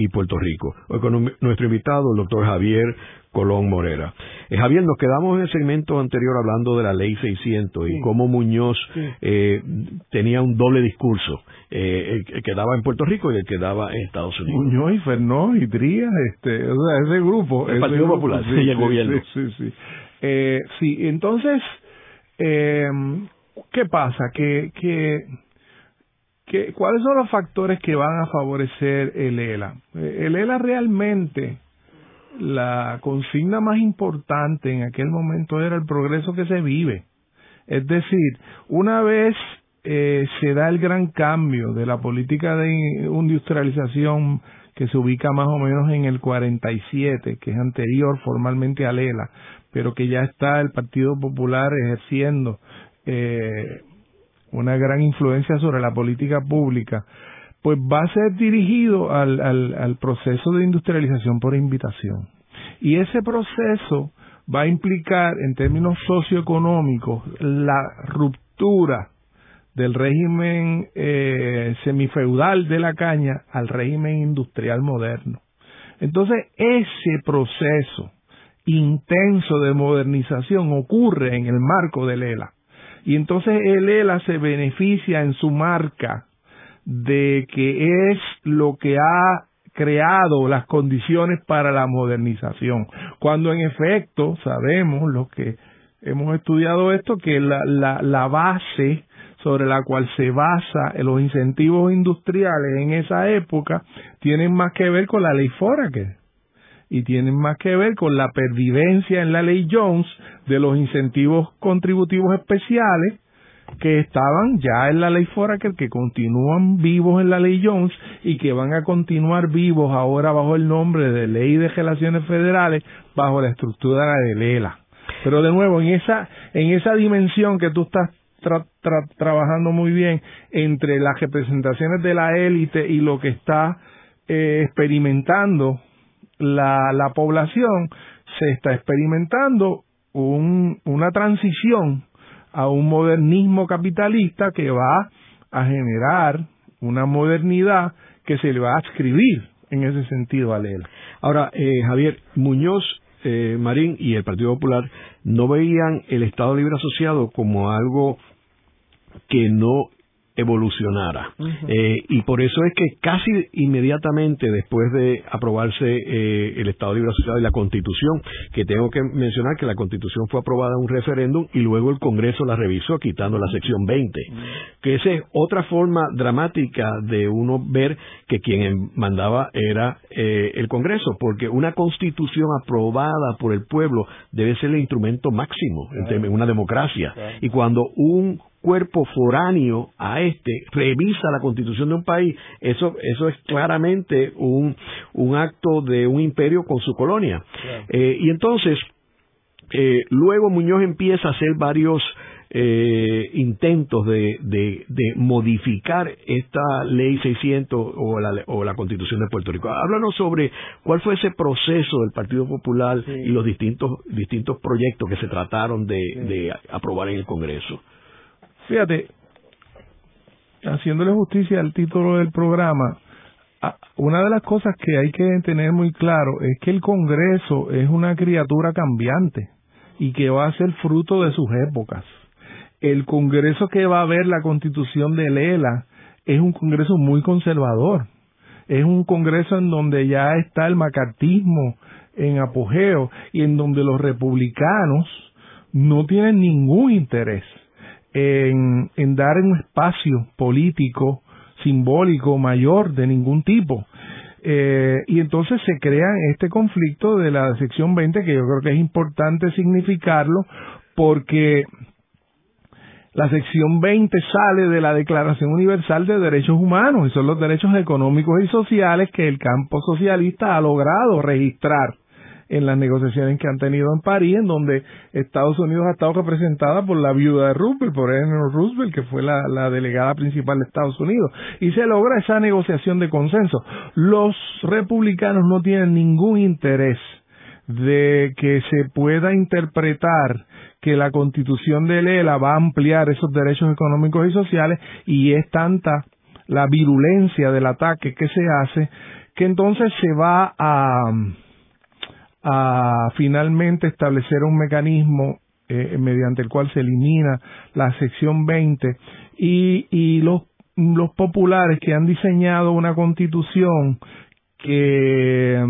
y Puerto Rico. Hoy con nuestro invitado, el doctor Javier Colón Morera. Eh, Javier, nos quedamos en el segmento anterior hablando de la ley 600 y cómo Muñoz eh, tenía un doble discurso, eh, el que daba en Puerto Rico y el que daba en Estados Unidos. Muñoz y Fernó y Trías, este, o sea, ese grupo. El Partido Popular sí, y el gobierno. Sí, sí, eh, sí. entonces, eh, ¿qué pasa? Que, que ¿Cuáles son los factores que van a favorecer el ELA? El ELA realmente, la consigna más importante en aquel momento era el progreso que se vive. Es decir, una vez eh, se da el gran cambio de la política de industrialización que se ubica más o menos en el 47, que es anterior formalmente al ELA, pero que ya está el Partido Popular ejerciendo eh, una gran influencia sobre la política pública, pues va a ser dirigido al, al, proceso de industrialización por invitación. Y ese proceso va a implicar, en términos socioeconómicos, la ruptura del régimen eh, semifeudal de la caña al régimen industrial moderno. Entonces, ese proceso intenso de modernización ocurre en el marco del ELA. Y entonces el ELA se beneficia en su marca de que es lo que ha creado las condiciones para la modernización. Cuando en efecto sabemos los que hemos estudiado esto que la, la, la base sobre la cual se basa los incentivos industriales en esa época tienen más que ver con la ley Foraker y tienen más que ver con la pervivencia en la ley Jones de los incentivos contributivos especiales que estaban ya en la ley Foraker, que continúan vivos en la ley Jones y que van a continuar vivos ahora bajo el nombre de Ley de Relaciones Federales, bajo la estructura de Lela. Pero de nuevo, en esa, en esa dimensión que tú estás trabajando muy bien entre las representaciones de la élite y lo que está eh, experimentando la, la población se está experimentando un, una transición a un modernismo capitalista que va a generar una modernidad que se le va a adscribir en ese sentido a Lela. Ahora, eh, Javier, Muñoz eh, Marín y el Partido Popular no veían el Estado Libre Asociado como algo que no evolucionara. Eh, y por eso es que casi inmediatamente después de aprobarse eh, el Estado Libre Asociado y la Constitución, que tengo que mencionar que la Constitución fue aprobada en un referéndum y luego el Congreso la revisó quitando la sección 20, que esa es otra forma dramática de uno ver que quien mandaba era eh, el Congreso, porque una Constitución aprobada por el pueblo debe ser el instrumento máximo en una democracia. Y cuando un cuerpo foráneo a este revisa la constitución de un país, eso, eso es claramente un, un acto de un imperio con su colonia. Eh, y entonces, eh, luego Muñoz empieza a hacer varios eh, intentos de, de, modificar esta ley 600 o la, o la constitución de Puerto Rico. Háblanos sobre cuál fue ese proceso del Partido Popular y los distintos, distintos proyectos que se trataron de, de aprobar en el Congreso. Fíjate, haciéndole justicia al título del programa, una de las cosas que hay que tener muy claro es que el Congreso es una criatura cambiante y que va a ser fruto de sus épocas. El Congreso que va a ver la constitución de Lela es un Congreso muy conservador. Es un Congreso en donde ya está el macartismo en apogeo y en donde los republicanos no tienen ningún interés en, en dar un espacio político simbólico mayor de ningún tipo. Eh, y entonces se crea este conflicto de la sección 20 que yo creo que es importante significarlo porque la sección 20 sale de la Declaración Universal de Derechos Humanos y son los derechos económicos y sociales que el campo socialista ha logrado registrar en las negociaciones que han tenido en París, en donde Estados Unidos ha estado representada por la viuda de Roosevelt, por Eleanor Roosevelt, que fue la, la delegada principal de Estados Unidos, y se logra esa negociación de consenso. Los republicanos no tienen ningún interés de que se pueda interpretar que la constitución de Lela va a ampliar esos derechos económicos y sociales y es tanta la virulencia del ataque que se hace que entonces se va a a finalmente establecer un mecanismo eh, mediante el cual se elimina la sección 20 y, y los, los populares que han diseñado una constitución que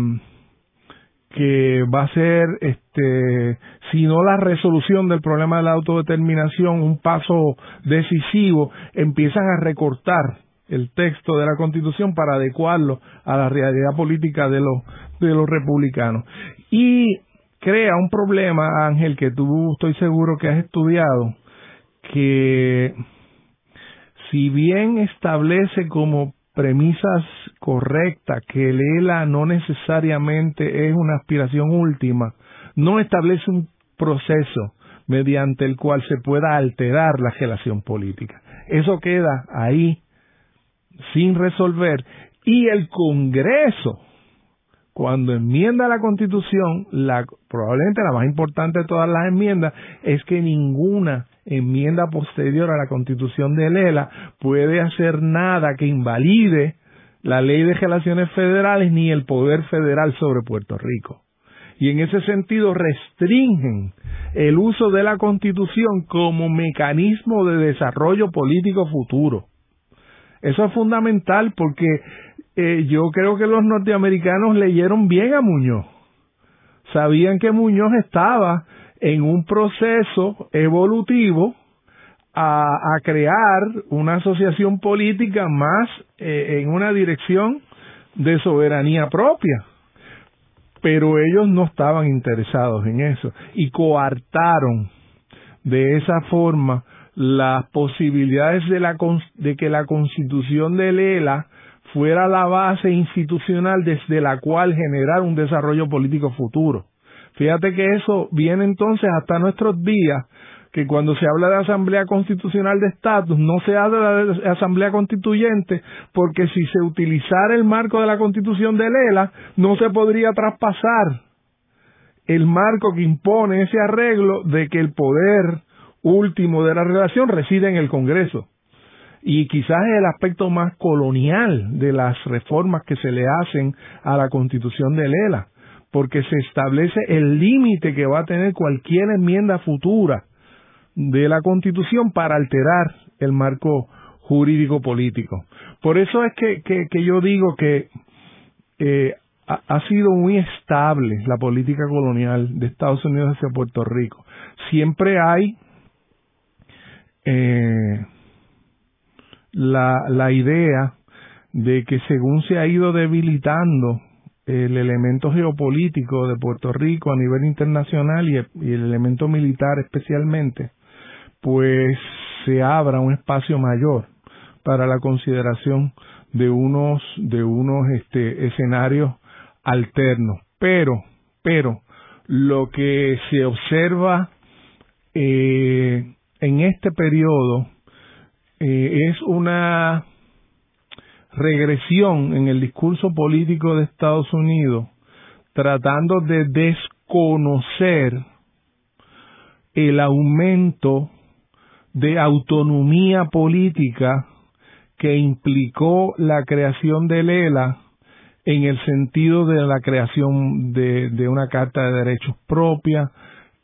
que va a ser este si no la resolución del problema de la autodeterminación un paso decisivo empiezan a recortar el texto de la Constitución para adecuarlo a la realidad política de los de los republicanos y crea un problema, Ángel, que tú estoy seguro que has estudiado, que si bien establece como premisas correctas que el ELA no necesariamente es una aspiración última, no establece un proceso mediante el cual se pueda alterar la relación política. Eso queda ahí sin resolver y el Congreso cuando enmienda la Constitución, probablemente la más importante de todas las enmiendas es que ninguna enmienda posterior a la Constitución de Lela puede hacer nada que invalide la ley de relaciones federales ni el poder federal sobre Puerto Rico. Y en ese sentido restringen el uso de la Constitución como mecanismo de desarrollo político futuro. Eso es fundamental porque eh, yo creo que los norteamericanos leyeron bien a Muñoz. Sabían que Muñoz estaba en un proceso evolutivo a, crear una asociación política más eh, en una dirección de soberanía propia. Pero ellos no estaban interesados en eso y coartaron de esa forma las posibilidades de, la, de que la constitución de Lela fuera la base institucional desde la cual generar un desarrollo político futuro. Fíjate que eso viene entonces hasta nuestros días, que cuando se habla de Asamblea Constitucional de Estatus, no se habla de Asamblea Constituyente, porque si se utilizara el marco de la Constitución de Lela, no se podría traspasar el marco que impone ese arreglo de que el poder último de la relación reside en el Congreso. Y quizás el aspecto más colonial de las reformas que se le hacen a la constitución de Lela, porque se establece el límite que va a tener cualquier enmienda futura de la constitución para alterar el marco jurídico político. Por eso es que, que, yo digo que eh, ha, sido muy estable la política colonial de Estados Unidos hacia Puerto Rico. Siempre hay eh, la, la idea de que según se ha ido debilitando el elemento geopolítico de Puerto Rico a nivel internacional y el, elemento militar especialmente, pues se abra un espacio mayor para la consideración de unos de unos este, escenarios alternos. Pero, pero lo que se observa eh, en este periodo eh, es una regresión en el discurso político de Estados Unidos tratando de desconocer el aumento de autonomía política que implicó la creación de Lela en el sentido de la creación de, de una carta de derechos propia,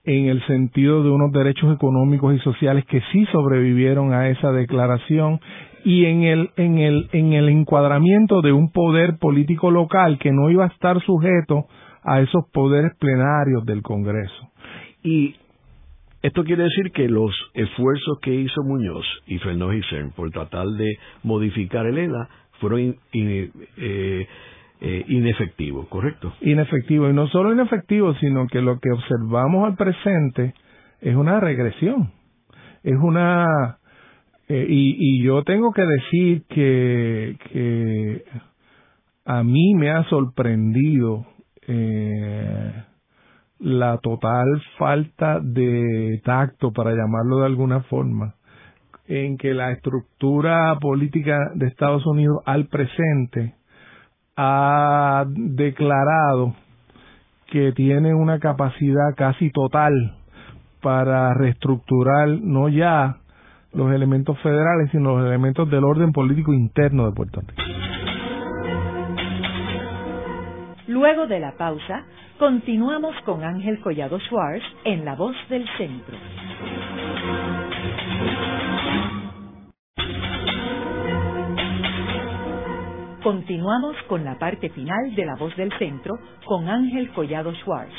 en el sentido de unos derechos económicos y sociales que sí sobrevivieron a esa declaración y en el en el en el encuadramiento de un poder político local que no iba a estar sujeto a esos poderes plenarios del Congreso. Y esto quiere decir que los esfuerzos que hizo Muñoz y Fernández por tratar de modificar el ELA fueron eh, eh, inefectivo, ¿correcto? Inefectivo, y no solo inefectivo, sino que lo que observamos al presente es una regresión, es una... Eh, y, yo tengo que decir que, que a mí me ha sorprendido eh, la total falta de tacto, para llamarlo de alguna forma, en que la estructura política de Estados Unidos al presente ha declarado que tiene una capacidad casi total para reestructurar no ya los elementos federales, sino los elementos del orden político interno de Puerto Rico. Luego de la pausa, continuamos con Ángel Collado Schwartz en La Voz del Centro. Continuamos con la parte final de La Voz del Centro con Ángel Collado Schwartz.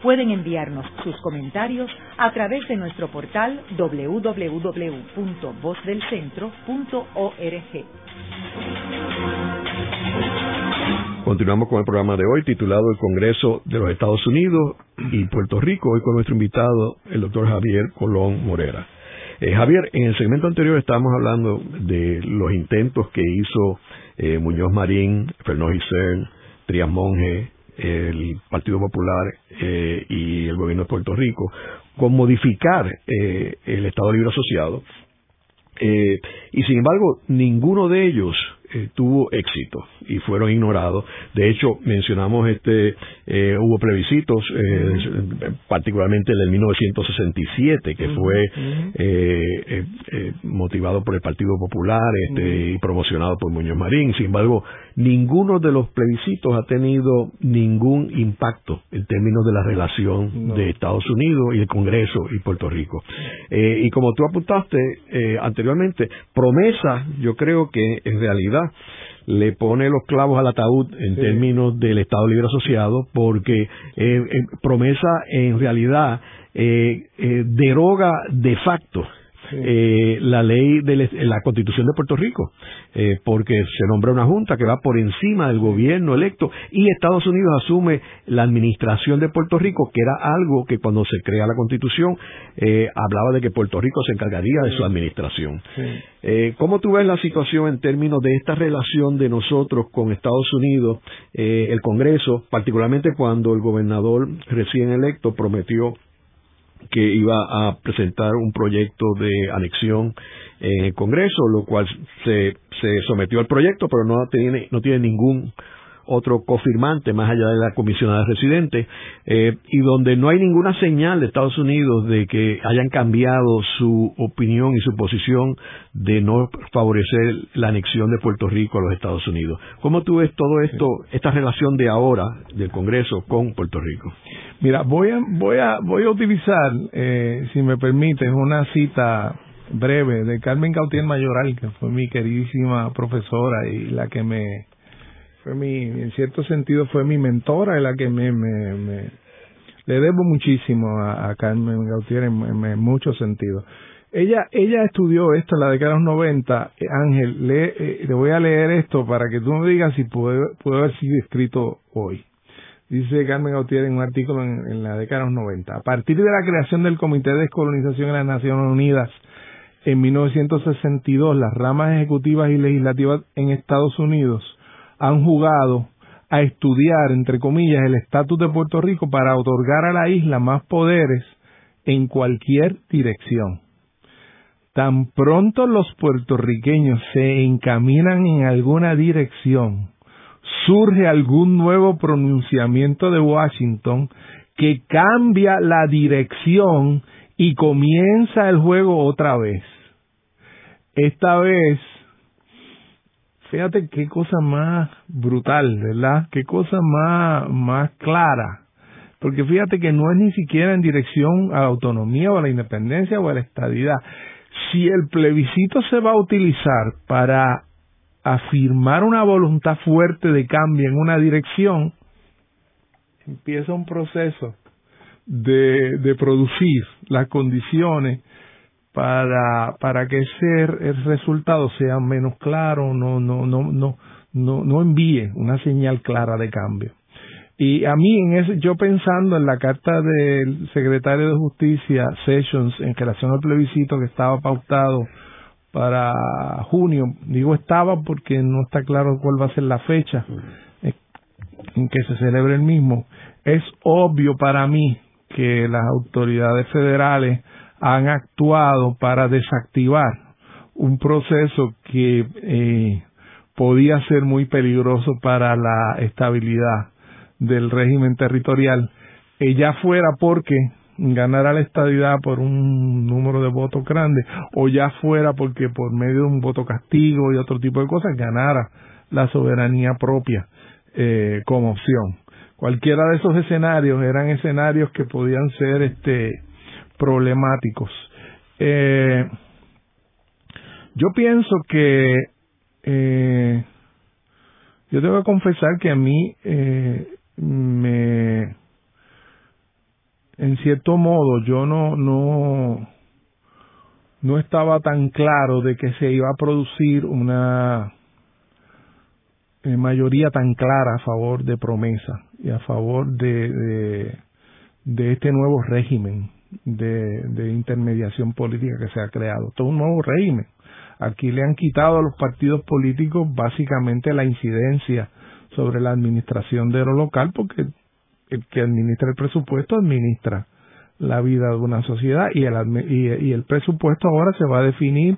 Pueden enviarnos sus comentarios a través de nuestro portal www.vozdelcentro.org. Continuamos con el programa de hoy titulado El Congreso de los Estados Unidos y Puerto Rico, hoy con nuestro invitado, el doctor Javier Colón Morera. Eh, Javier, en el segmento anterior estábamos hablando de los intentos que hizo eh, Muñoz Marín, Fernando Giselle, Trias Monge, el Partido Popular eh, y el gobierno de Puerto Rico, con modificar el Estado Libre Asociado. y sin embargo, ninguno de ellos eh, tuvo éxito y fueron ignorados. De hecho, mencionamos este, eh, hubo plebiscitos, eh, particularmente el del 1967, que fue motivado por el Partido Popular este, y promocionado por Muñoz Marín. Sin embargo, ninguno de los plebiscitos ha tenido ningún impacto en términos de la relación de Estados Unidos y el Congreso y Puerto Rico. y como tú apuntaste anteriormente, promesa, yo creo que en realidad le pone los clavos al ataúd en términos del Estado Libre Asociado porque eh, promesa en realidad eh, eh, deroga de facto eh, la ley de la Constitución de Puerto Rico, eh, porque se nombra una junta que va por encima del gobierno electo y Estados Unidos asume la administración de Puerto Rico, que era algo que cuando se crea la Constitución eh, hablaba de que Puerto Rico se encargaría de su administración. Eh, ¿Cómo tú ves la situación en términos de esta relación de nosotros con Estados Unidos, eh, el Congreso, particularmente cuando el gobernador recién electo prometió que iba a presentar un proyecto de anexión en el Congreso, lo cual se, se sometió al proyecto, pero no tiene, no tiene ningún otro cofirmante más allá de la comisionada residente, eh, y donde no hay ninguna señal de Estados Unidos de que hayan cambiado su opinión y su posición de no favorecer la anexión de Puerto Rico a los Estados Unidos. ¿Cómo tú ves todo esto, esta relación de ahora del Congreso con Puerto Rico? Mira, voy a, voy a, voy a utilizar, eh, si me permites, una cita breve de Carmen Cautier Mayoral, que fue mi queridísima profesora y la que me, fue mi, en cierto sentido fue mi mentora y la que me, me, le debo muchísimo a, Carmen Gautier en, muchos sentidos. Ella, ella estudió esto en la década de los 90. Eh, Ángel, le, eh, le voy a leer esto para que tú me digas si puede, puede haber sido escrito hoy. Dice Carmen Gautier en un artículo en, en la década de los 90. A partir de la creación del Comité de Descolonización de las Naciones Unidas en 1962 las ramas ejecutivas y legislativas en Estados Unidos han jugado a estudiar, entre comillas, el estatus de Puerto Rico para otorgar a la isla más poderes en cualquier dirección. Tan pronto los puertorriqueños se encaminan en alguna dirección, surge algún nuevo pronunciamiento de Washington que cambia la dirección y comienza el juego otra vez. Esta vez, fíjate qué cosa más brutal, ¿verdad? Qué cosa más, más clara. Porque fíjate que no es ni siquiera en dirección a la autonomía o a la independencia o a la estadidad. Si el plebiscito se va a utilizar para afirmar una voluntad fuerte de cambio en una dirección, empieza un proceso de, de producir las condiciones para, para que ese el resultado sea menos claro, no, no, no, no, no, no envíe una señal clara de cambio. Y a mí, en ese, yo pensando en la carta del secretario de Justicia, Sessions, en relación al plebiscito que estaba pautado para junio, digo estaba porque no está claro cuál va a ser la fecha en que se celebre el mismo, es obvio para mí que las autoridades federales han actuado para desactivar un proceso que eh, podía ser muy peligroso para la estabilidad del régimen territorial, ya fuera porque ganara la estabilidad por un número de votos grande o ya fuera porque por medio de un voto castigo y otro tipo de cosas ganara la soberanía propia eh, como opción. Cualquiera de esos escenarios eran escenarios que podían ser este problemáticos. Eh, yo pienso que eh, yo tengo que confesar que a mí eh, me en cierto modo yo no no no estaba tan claro de que se iba a producir una eh, mayoría tan clara a favor de promesa y a favor de, de, este nuevo régimen de, de, intermediación política que se ha creado. Todo un nuevo régimen. Aquí le han quitado a los partidos políticos básicamente la incidencia sobre la administración de lo local porque el que administra el presupuesto administra la vida de una sociedad y el, y el presupuesto ahora se va a definir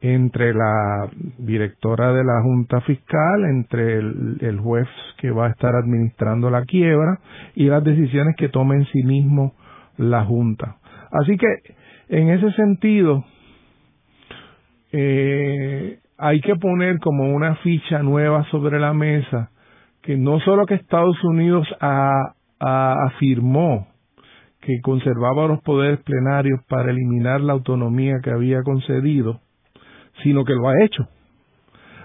entre la directora de la Junta Fiscal, entre el, juez que va a estar administrando la quiebra y las decisiones que tome en sí mismo la Junta. Así que, en ese sentido, eh, hay que poner como una ficha nueva sobre la mesa que no solo que Estados Unidos afirmó que conservaba los poderes plenarios para eliminar la autonomía que había concedido, sino que lo ha hecho.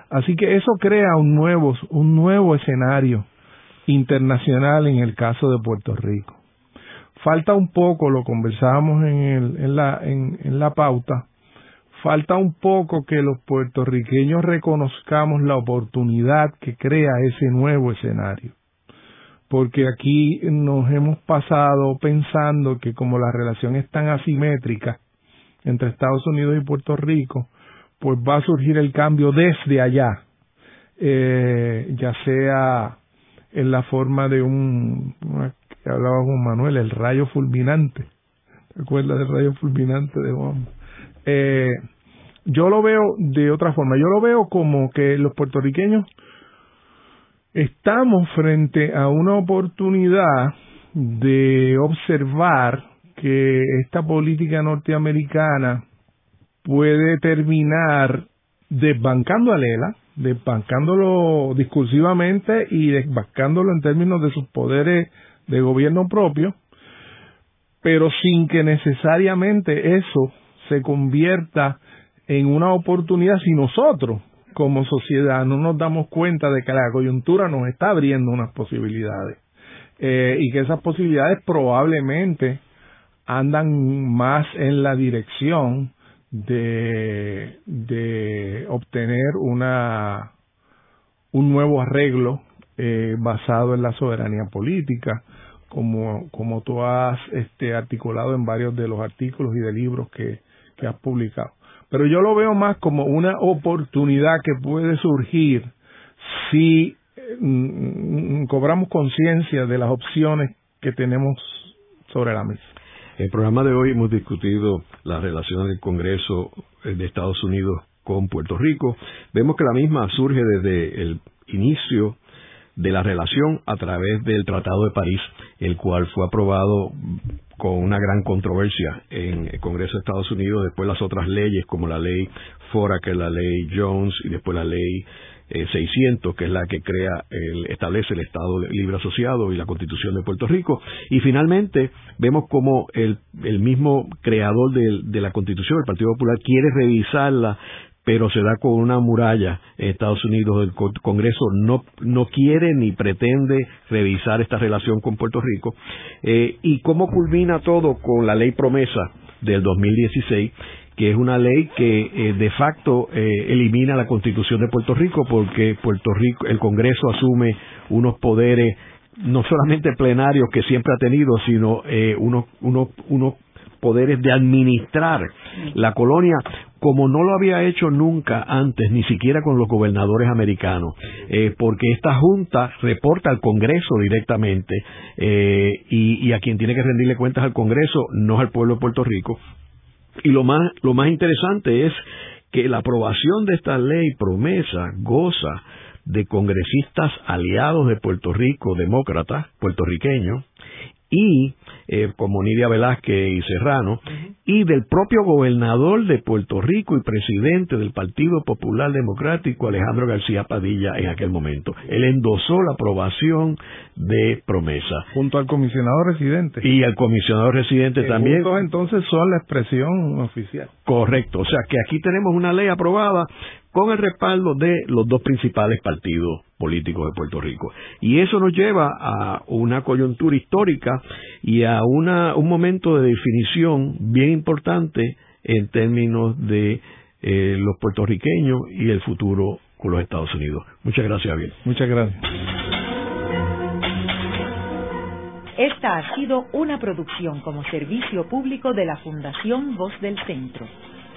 Así que eso crea un nuevo, un nuevo escenario internacional en el caso de Puerto Rico. Falta un poco, lo conversábamos en, el, en, la, en, en la pauta, falta un poco que los puertorriqueños reconozcamos la oportunidad que crea ese nuevo escenario. Porque aquí nos hemos pasado pensando que como la relación es tan asimétrica entre Estados Unidos y Puerto Rico, pues va a surgir el cambio desde allá, eh, ya sea en la forma de un, que hablaba con Manuel, el rayo fulminante. ¿Te acuerdas del rayo fulminante de Juan? Eh, yo lo veo de otra forma. Yo lo veo como que los puertorriqueños estamos frente a una oportunidad de observar que esta política norteamericana puede terminar desbancando a Lela, desbancándolo discursivamente y desbancándolo en términos de sus poderes de gobierno propio, pero sin que necesariamente eso se convierta en una oportunidad si nosotros como sociedad no nos damos cuenta de que la coyuntura nos está abriendo unas posibilidades. Eh, y que esas posibilidades probablemente andan más en la dirección de, de obtener una un nuevo arreglo eh, basado en la soberanía política como como tú has este articulado en varios de los artículos y de libros que, que has publicado pero yo lo veo más como una oportunidad que puede surgir si mm, cobramos conciencia de las opciones que tenemos sobre la mesa. En el programa de hoy hemos discutido la relación del Congreso de Estados Unidos con Puerto Rico. Vemos que la misma surge desde el inicio de la relación a través del Tratado de París, el cual fue aprobado con una gran controversia en el Congreso de Estados Unidos, después las otras leyes como la ley Fora, que es la ley Jones, y después la ley 600, eh, que es la que crea, el, establece el Estado Libre Asociado y la Constitución de Puerto Rico. Y finalmente vemos como el, el mismo creador de, de la Constitución, el Partido Popular, quiere revisarla pero se da con una muralla Estados Unidos. El Congreso no, no quiere ni pretende revisar esta relación con Puerto Rico. Eh, ¿Y cómo culmina todo con la ley promesa del 2016? que es una ley que eh, de facto eh, elimina la Constitución de Puerto Rico porque Puerto Rico el Congreso asume unos poderes no solamente plenarios que siempre ha tenido, sino unos, unos, unos poderes de administrar la colonia como no lo había hecho nunca antes, ni siquiera con los gobernadores americanos, eh, porque esta Junta reporta al Congreso directamente eh, y, y, a quien tiene que rendirle cuentas al Congreso, no al pueblo de Puerto Rico. Y lo más, lo más interesante es que la aprobación de esta ley promesa goza de congresistas aliados de Puerto Rico, demócratas, puertorriqueños, y eh, como Nidia Velázquez y Serrano, y del propio gobernador de Puerto Rico y presidente del Partido Popular Democrático, Alejandro García Padilla, en aquel momento. Él endosó la aprobación de promesa. Junto al comisionado residente. Y al comisionado residente también. entonces son la expresión oficial. Correcto, o sea que aquí tenemos una ley aprobada con el respaldo de los dos principales partidos políticos de Puerto Rico. Y eso nos lleva a una coyuntura histórica y a una, un momento de definición bien importante en términos de eh, los puertorriqueños y el futuro con los Estados Unidos. Muchas gracias, Javier. Muchas gracias. Esta ha sido una producción como servicio público de la Fundación Voz del Centro.